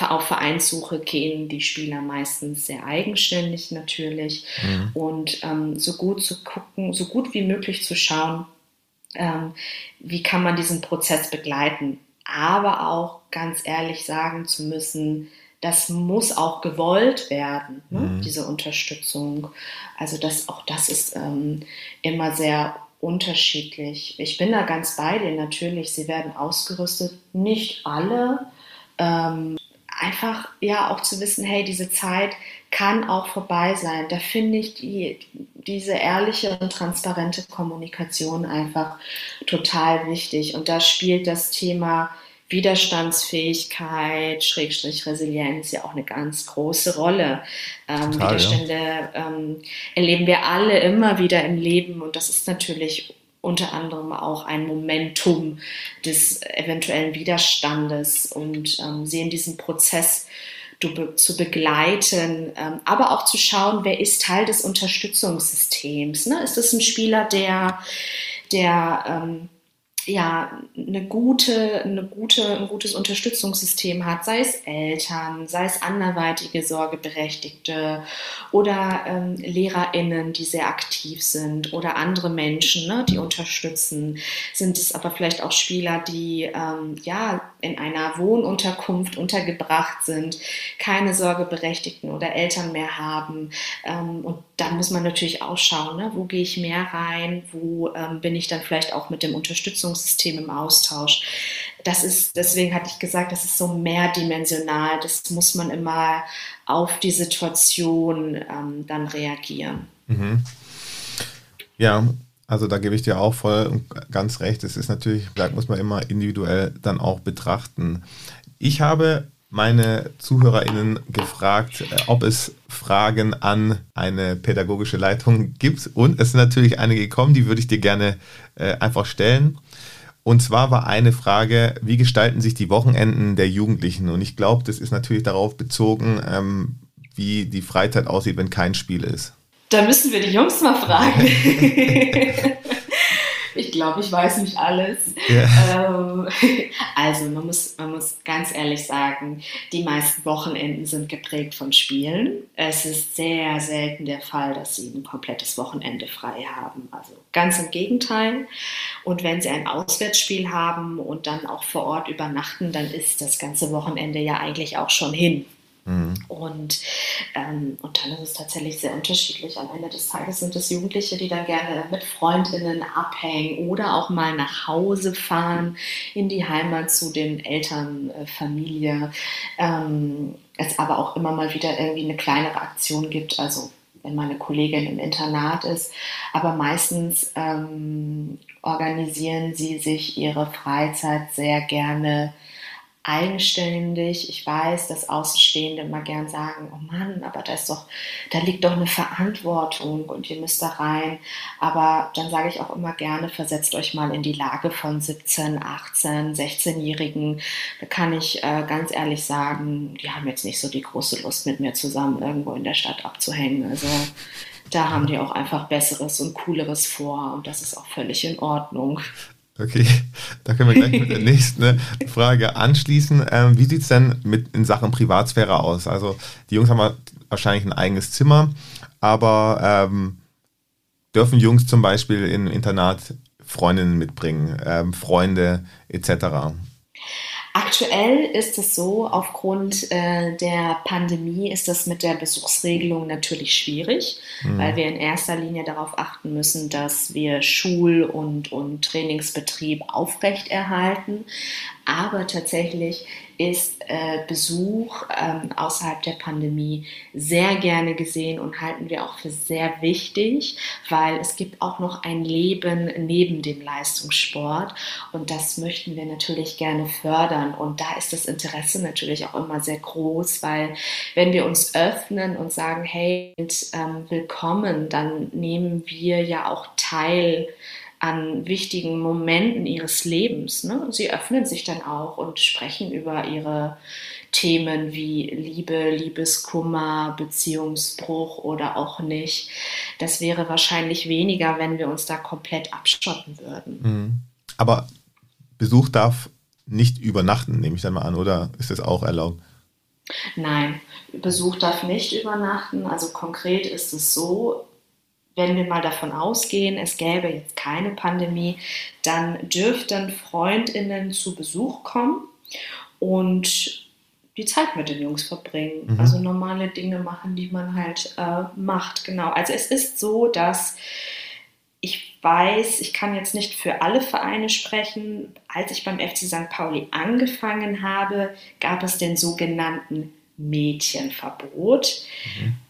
auf Vereinssuche gehen die Spieler meistens sehr eigenständig natürlich. Mhm. Und ähm, so gut zu gucken, so gut wie möglich zu schauen, ähm, wie kann man diesen Prozess begleiten. Aber auch ganz ehrlich sagen zu müssen, das muss auch gewollt werden, ne? mhm. diese Unterstützung. Also das, auch das ist ähm, immer sehr unterschiedlich. Ich bin da ganz bei dir natürlich, sie werden ausgerüstet, nicht alle. Ähm, einfach ja auch zu wissen, hey, diese Zeit kann auch vorbei sein. Da finde ich die, diese ehrliche und transparente Kommunikation einfach total wichtig. Und da spielt das Thema Widerstandsfähigkeit, Schrägstrich Resilienz ja auch eine ganz große Rolle. Ähm, Total, Widerstände ja. ähm, erleben wir alle immer wieder im Leben und das ist natürlich unter anderem auch ein Momentum des eventuellen Widerstandes und ähm, sehen diesen Prozess zu begleiten, ähm, aber auch zu schauen, wer ist Teil des Unterstützungssystems. Ne? Ist das ein Spieler, der, der ähm, ja, eine gute, eine gute, ein gutes Unterstützungssystem hat, sei es Eltern, sei es anderweitige Sorgeberechtigte oder ähm, LehrerInnen, die sehr aktiv sind oder andere Menschen, ne, die unterstützen. Sind es aber vielleicht auch Spieler, die ähm, ja in einer Wohnunterkunft untergebracht sind, keine Sorgeberechtigten oder Eltern mehr haben. Ähm, und da muss man natürlich auch schauen, ne, wo gehe ich mehr rein, wo ähm, bin ich dann vielleicht auch mit dem Unterstützungssystem Bildungssystem im Austausch. Das ist, deswegen hatte ich gesagt, das ist so mehrdimensional. Das muss man immer auf die Situation ähm, dann reagieren. Mhm. Ja, also da gebe ich dir auch voll und ganz recht. Es ist natürlich, da muss man immer individuell dann auch betrachten. Ich habe meine ZuhörerInnen gefragt, äh, ob es Fragen an eine pädagogische Leitung gibt. Und es sind natürlich einige gekommen, die würde ich dir gerne äh, einfach stellen. Und zwar war eine Frage, wie gestalten sich die Wochenenden der Jugendlichen? Und ich glaube, das ist natürlich darauf bezogen, ähm, wie die Freizeit aussieht, wenn kein Spiel ist. Da müssen wir die Jungs mal fragen. ich glaube, ich weiß nicht alles. Ja. Ähm, also man muss, man muss ganz ehrlich sagen, die meisten Wochenenden sind geprägt von Spielen. Es ist sehr selten der Fall, dass sie ein komplettes Wochenende frei haben. Also ganz im Gegenteil. Und wenn sie ein Auswärtsspiel haben und dann auch vor Ort übernachten, dann ist das ganze Wochenende ja eigentlich auch schon hin. Mhm. Und, ähm, und dann ist es tatsächlich sehr unterschiedlich. Am Ende des Tages sind es Jugendliche, die dann gerne mit Freundinnen abhängen oder auch mal nach Hause fahren, in die Heimat zu den Eltern, äh, Familie. Ähm, es aber auch immer mal wieder irgendwie eine kleinere Aktion gibt, also wenn meine Kollegin im Internat ist. Aber meistens ähm, organisieren sie sich ihre Freizeit sehr gerne eigenständig. Ich weiß, dass Außenstehende immer gern sagen, oh Mann, aber da ist doch, da liegt doch eine Verantwortung und ihr müsst da rein. Aber dann sage ich auch immer gerne, versetzt euch mal in die Lage von 17, 18, 16-Jährigen. Da kann ich äh, ganz ehrlich sagen, die haben jetzt nicht so die große Lust, mit mir zusammen irgendwo in der Stadt abzuhängen. Also da haben die auch einfach Besseres und Cooleres vor und das ist auch völlig in Ordnung. Okay, da können wir gleich mit der nächsten äh, Frage anschließen. Ähm, wie sieht es denn mit in Sachen Privatsphäre aus? Also die Jungs haben wahrscheinlich ein eigenes Zimmer, aber ähm, dürfen Jungs zum Beispiel im Internat Freundinnen mitbringen, ähm, Freunde etc. Aktuell ist es so, aufgrund äh, der Pandemie ist das mit der Besuchsregelung natürlich schwierig, mhm. weil wir in erster Linie darauf achten müssen, dass wir Schul- und, und Trainingsbetrieb aufrechterhalten. Aber tatsächlich ist äh, Besuch ähm, außerhalb der Pandemie sehr gerne gesehen und halten wir auch für sehr wichtig, weil es gibt auch noch ein Leben neben dem Leistungssport und das möchten wir natürlich gerne fördern. Und da ist das Interesse natürlich auch immer sehr groß, weil wenn wir uns öffnen und sagen, hey, ähm, willkommen, dann nehmen wir ja auch teil an wichtigen Momenten ihres Lebens. Ne? Sie öffnen sich dann auch und sprechen über ihre Themen wie Liebe, Liebeskummer, Beziehungsbruch oder auch nicht. Das wäre wahrscheinlich weniger, wenn wir uns da komplett abschotten würden. Mhm. Aber Besuch darf nicht übernachten, nehme ich dann mal an, oder ist das auch erlaubt? Nein, Besuch darf nicht übernachten. Also konkret ist es so, wenn wir mal davon ausgehen, es gäbe jetzt keine Pandemie, dann dürften Freundinnen zu Besuch kommen und die Zeit mit den Jungs verbringen. Mhm. Also normale Dinge machen, die man halt äh, macht. Genau. Also es ist so, dass ich weiß, ich kann jetzt nicht für alle Vereine sprechen. Als ich beim FC St. Pauli angefangen habe, gab es den sogenannten Mädchenverbot. Mhm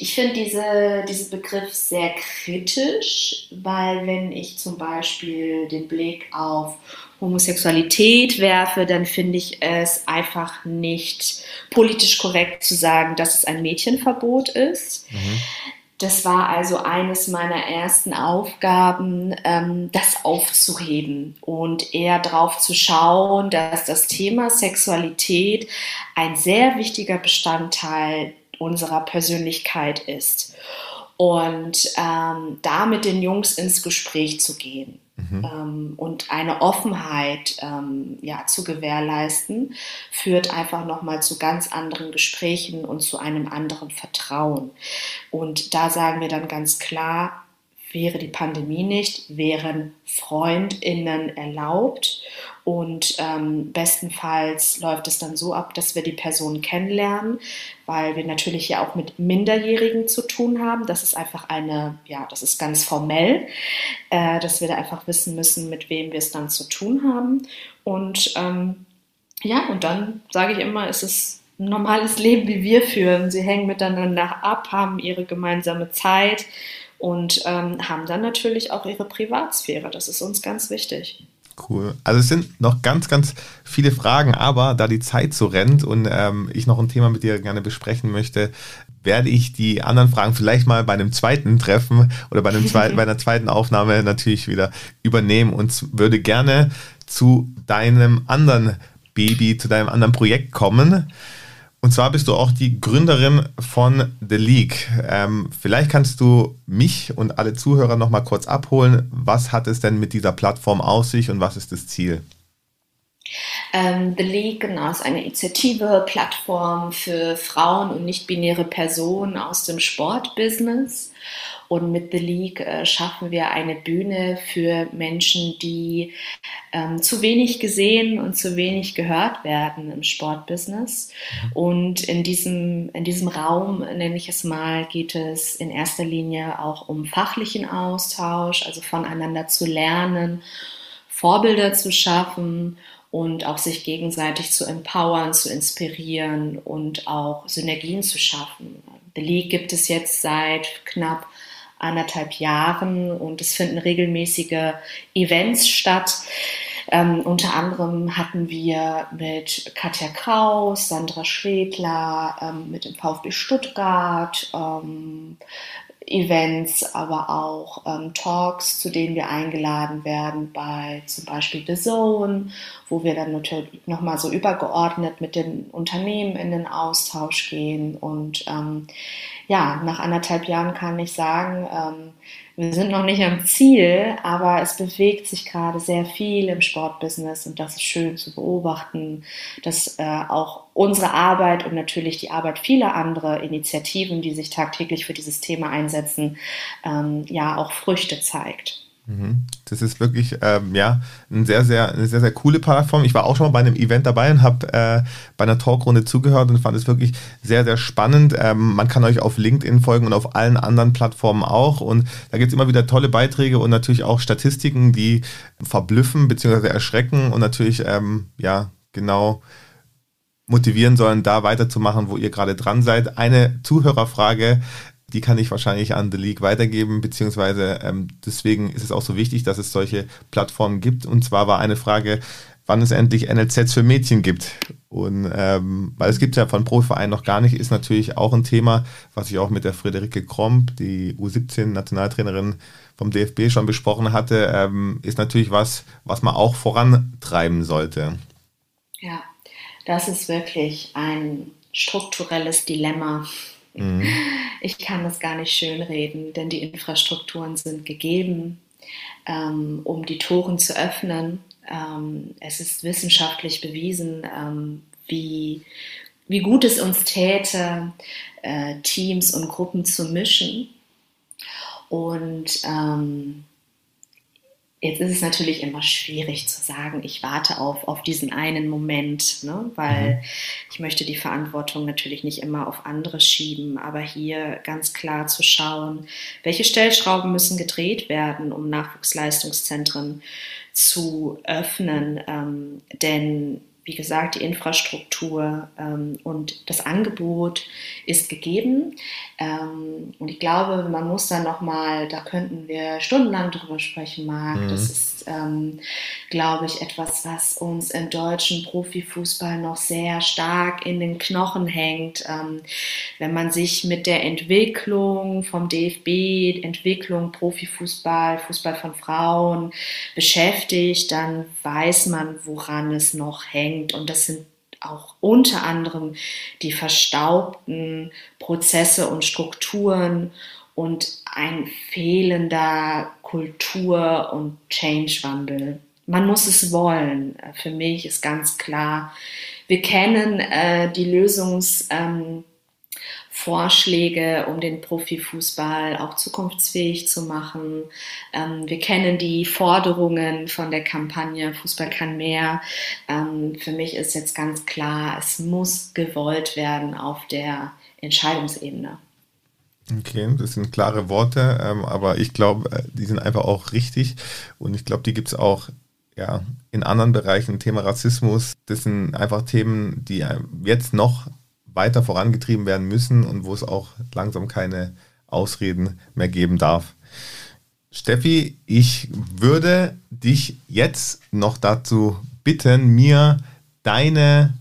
ich finde diese, diesen Begriff sehr kritisch, weil wenn ich zum Beispiel den Blick auf Homosexualität werfe, dann finde ich es einfach nicht politisch korrekt zu sagen, dass es ein Mädchenverbot ist. Mhm. Das war also eines meiner ersten Aufgaben, ähm, das aufzuheben und eher darauf zu schauen, dass das Thema Sexualität ein sehr wichtiger Bestandteil unserer Persönlichkeit ist. Und ähm, da mit den Jungs ins Gespräch zu gehen mhm. ähm, und eine Offenheit ähm, ja, zu gewährleisten, führt einfach nochmal zu ganz anderen Gesprächen und zu einem anderen Vertrauen. Und da sagen wir dann ganz klar, wäre die Pandemie nicht, wären Freundinnen erlaubt und ähm, bestenfalls läuft es dann so ab, dass wir die Person kennenlernen, weil wir natürlich ja auch mit Minderjährigen zu tun haben. Das ist einfach eine, ja, das ist ganz formell, äh, dass wir da einfach wissen müssen, mit wem wir es dann zu tun haben. Und ähm, ja, und dann sage ich immer, es ist ein normales Leben, wie wir führen. Sie hängen miteinander ab, haben ihre gemeinsame Zeit und ähm, haben dann natürlich auch ihre Privatsphäre. Das ist uns ganz wichtig. Cool. Also es sind noch ganz, ganz viele Fragen, aber da die Zeit so rennt und ähm, ich noch ein Thema mit dir gerne besprechen möchte, werde ich die anderen Fragen vielleicht mal bei einem zweiten Treffen oder bei, einem zweiten, bei einer zweiten Aufnahme natürlich wieder übernehmen und würde gerne zu deinem anderen Baby, zu deinem anderen Projekt kommen. Und zwar bist du auch die Gründerin von The League. Ähm, vielleicht kannst du mich und alle Zuhörer noch mal kurz abholen. Was hat es denn mit dieser Plattform aus sich und was ist das Ziel? Ähm, The League genau, ist eine Initiative, Plattform für Frauen und nicht-binäre Personen aus dem Sportbusiness. Und mit The League äh, schaffen wir eine Bühne für Menschen, die ähm, zu wenig gesehen und zu wenig gehört werden im Sportbusiness. Und in diesem, in diesem Raum, nenne ich es mal, geht es in erster Linie auch um fachlichen Austausch, also voneinander zu lernen, Vorbilder zu schaffen und auch sich gegenseitig zu empowern, zu inspirieren und auch Synergien zu schaffen. The League gibt es jetzt seit knapp anderthalb Jahren und es finden regelmäßige Events statt. Ähm, unter anderem hatten wir mit Katja Kraus, Sandra Schwedler, ähm, mit dem VfB Stuttgart ähm, Events, aber auch ähm, Talks, zu denen wir eingeladen werden bei zum Beispiel The Zone, wo wir dann natürlich nochmal so übergeordnet mit den Unternehmen in den Austausch gehen. Und ähm, ja, nach anderthalb Jahren kann ich sagen, ähm, wir sind noch nicht am Ziel, aber es bewegt sich gerade sehr viel im Sportbusiness und das ist schön zu beobachten, dass äh, auch unsere Arbeit und natürlich die Arbeit vieler anderer Initiativen, die sich tagtäglich für dieses Thema einsetzen, ähm, ja auch Früchte zeigt. Mhm. Das ist wirklich ähm, ja ein sehr, sehr, eine sehr, sehr coole Plattform. Ich war auch schon mal bei einem Event dabei und habe äh, bei einer Talkrunde zugehört und fand es wirklich sehr, sehr spannend. Ähm, man kann euch auf LinkedIn folgen und auf allen anderen Plattformen auch. Und da gibt es immer wieder tolle Beiträge und natürlich auch Statistiken, die verblüffen bzw. erschrecken und natürlich ähm, ja genau motivieren sollen, da weiterzumachen, wo ihr gerade dran seid. Eine Zuhörerfrage die kann ich wahrscheinlich an The League weitergeben, beziehungsweise ähm, deswegen ist es auch so wichtig, dass es solche Plattformen gibt. Und zwar war eine Frage, wann es endlich NLZs für Mädchen gibt. Und ähm, weil es gibt ja von Profivereinen noch gar nicht, ist natürlich auch ein Thema, was ich auch mit der Friederike Kromp, die U17-Nationaltrainerin vom DFB schon besprochen hatte, ähm, ist natürlich was, was man auch vorantreiben sollte. Ja, das ist wirklich ein strukturelles Dilemma Mhm. Ich kann das gar nicht schönreden, denn die Infrastrukturen sind gegeben, ähm, um die Toren zu öffnen. Ähm, es ist wissenschaftlich bewiesen, ähm, wie, wie gut es uns täte, äh, Teams und Gruppen zu mischen. Und ähm, Jetzt ist es natürlich immer schwierig zu sagen, ich warte auf, auf diesen einen Moment, ne? weil mhm. ich möchte die Verantwortung natürlich nicht immer auf andere schieben, aber hier ganz klar zu schauen, welche Stellschrauben müssen gedreht werden, um Nachwuchsleistungszentren zu öffnen. Ähm, denn wie gesagt, die Infrastruktur ähm, und das Angebot ist gegeben. Ähm, und ich glaube, man muss dann nochmal, da könnten wir stundenlang drüber sprechen, Marc. Mhm. Das ist, ähm, glaube ich, etwas, was uns im deutschen Profifußball noch sehr stark in den Knochen hängt. Ähm, wenn man sich mit der Entwicklung vom DFB, Entwicklung Profifußball, Fußball von Frauen beschäftigt, dann weiß man, woran es noch hängt hängt. Und das sind auch unter anderem die verstaubten Prozesse und Strukturen und ein fehlender Kultur- und Change-Wandel. Man muss es wollen. Für mich ist ganz klar, wir kennen äh, die Lösungs- ähm, Vorschläge, um den Profifußball auch zukunftsfähig zu machen. Ähm, wir kennen die Forderungen von der Kampagne Fußball kann mehr. Ähm, für mich ist jetzt ganz klar, es muss gewollt werden auf der Entscheidungsebene. Okay, das sind klare Worte, ähm, aber ich glaube, äh, die sind einfach auch richtig und ich glaube, die gibt es auch ja, in anderen Bereichen, Thema Rassismus, das sind einfach Themen, die jetzt noch weiter vorangetrieben werden müssen und wo es auch langsam keine Ausreden mehr geben darf. Steffi, ich würde dich jetzt noch dazu bitten, mir deine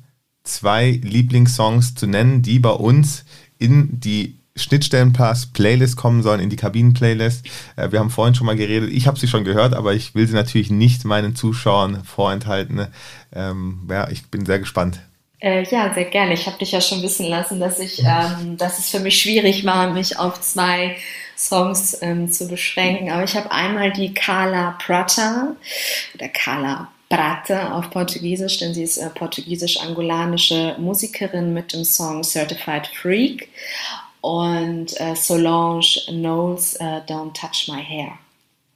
zwei Lieblingssongs zu nennen, die bei uns in die Schnittstellenpass Playlist kommen sollen, in die Kabinen-Playlist. Äh, wir haben vorhin schon mal geredet. Ich habe sie schon gehört, aber ich will sie natürlich nicht meinen Zuschauern vorenthalten. Ähm, ja, ich bin sehr gespannt. Äh, ja, sehr gerne. Ich habe dich ja schon wissen lassen, dass ich, ähm, dass es für mich schwierig war, mich auf zwei Songs ähm, zu beschränken. Aber ich habe einmal die Carla Prata oder Carla Prata auf Portugiesisch, denn sie ist äh, portugiesisch-angolanische Musikerin mit dem Song Certified Freak und äh, Solange Knowles äh, Don't Touch My Hair.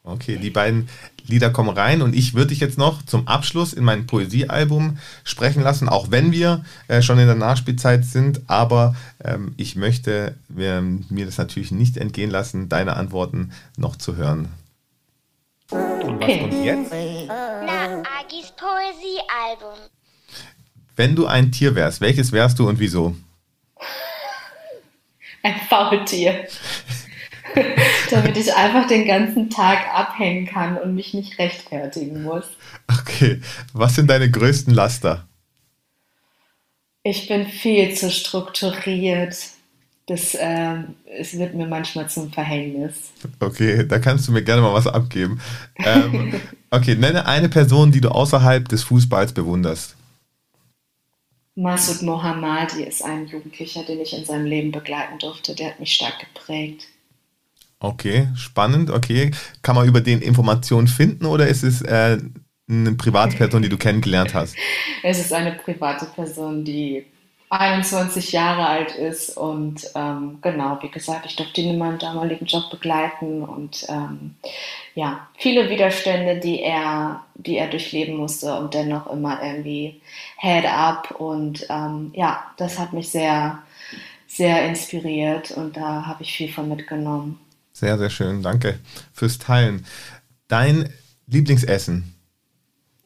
Okay, die beiden Lieder kommen rein und ich würde dich jetzt noch zum Abschluss in mein Poesiealbum sprechen lassen, auch wenn wir äh, schon in der Nachspielzeit sind, aber ähm, ich möchte mir, mir, das natürlich nicht entgehen lassen, deine Antworten noch zu hören. Und was kommt jetzt? Na, Agis Poesiealbum. Wenn du ein Tier wärst, welches wärst du und wieso? Ein Faultier. damit ich einfach den ganzen Tag abhängen kann und mich nicht rechtfertigen muss. Okay, was sind deine größten Laster? Ich bin viel zu strukturiert. Das äh, es wird mir manchmal zum Verhängnis. Okay, da kannst du mir gerne mal was abgeben. Ähm, okay, nenne eine Person, die du außerhalb des Fußballs bewunderst. Masud Mohammadi ist ein Jugendlicher, den ich in seinem Leben begleiten durfte. Der hat mich stark geprägt. Okay, spannend, okay. Kann man über den Informationen finden oder ist es äh, eine private Person, die du kennengelernt hast? Es ist eine private Person, die 21 Jahre alt ist und ähm, genau, wie gesagt, ich durfte ihn in meinem damaligen Job begleiten und ähm, ja, viele Widerstände, die er, die er durchleben musste und dennoch immer irgendwie Head up und ähm, ja, das hat mich sehr, sehr inspiriert und da habe ich viel von mitgenommen. Sehr, sehr schön, danke fürs Teilen. Dein Lieblingsessen?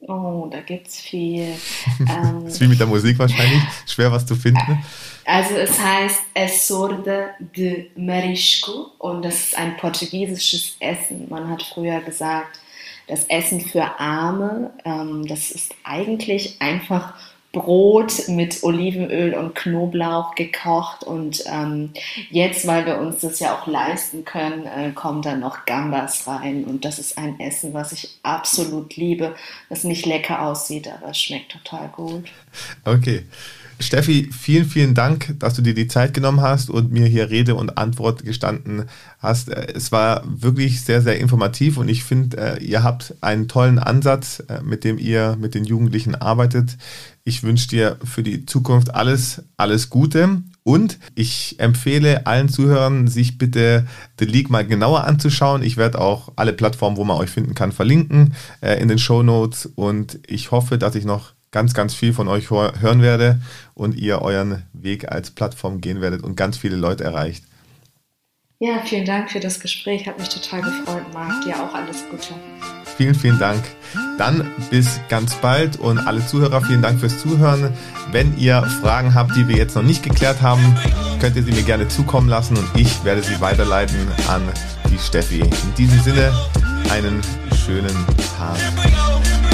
Oh, da gibt es viel. Ähm, ist wie mit der Musik wahrscheinlich. Schwer was zu finden. Also es heißt Esorde de Marisco und das ist ein portugiesisches Essen. Man hat früher gesagt, das Essen für Arme. Ähm, das ist eigentlich einfach Brot mit Olivenöl und Knoblauch gekocht und ähm, jetzt, weil wir uns das ja auch leisten können, äh, kommen dann noch Gambas rein und das ist ein Essen, was ich absolut liebe, das nicht lecker aussieht, aber es schmeckt total gut. Okay. Steffi, vielen, vielen Dank, dass du dir die Zeit genommen hast und mir hier Rede und Antwort gestanden hast. Äh, es war wirklich sehr, sehr informativ und ich finde, äh, ihr habt einen tollen Ansatz, äh, mit dem ihr mit den Jugendlichen arbeitet. Ich wünsche dir für die Zukunft alles, alles Gute und ich empfehle allen Zuhörern, sich bitte The League mal genauer anzuschauen. Ich werde auch alle Plattformen, wo man euch finden kann, verlinken in den Show Notes und ich hoffe, dass ich noch ganz, ganz viel von euch hören werde und ihr euren Weg als Plattform gehen werdet und ganz viele Leute erreicht. Ja, vielen Dank für das Gespräch. Hat mich total gefreut, Marc. Dir auch alles Gute. Vielen, vielen Dank. Dann bis ganz bald und alle Zuhörer, vielen Dank fürs Zuhören. Wenn ihr Fragen habt, die wir jetzt noch nicht geklärt haben, könnt ihr sie mir gerne zukommen lassen und ich werde sie weiterleiten an die Steffi. In diesem Sinne, einen schönen Tag.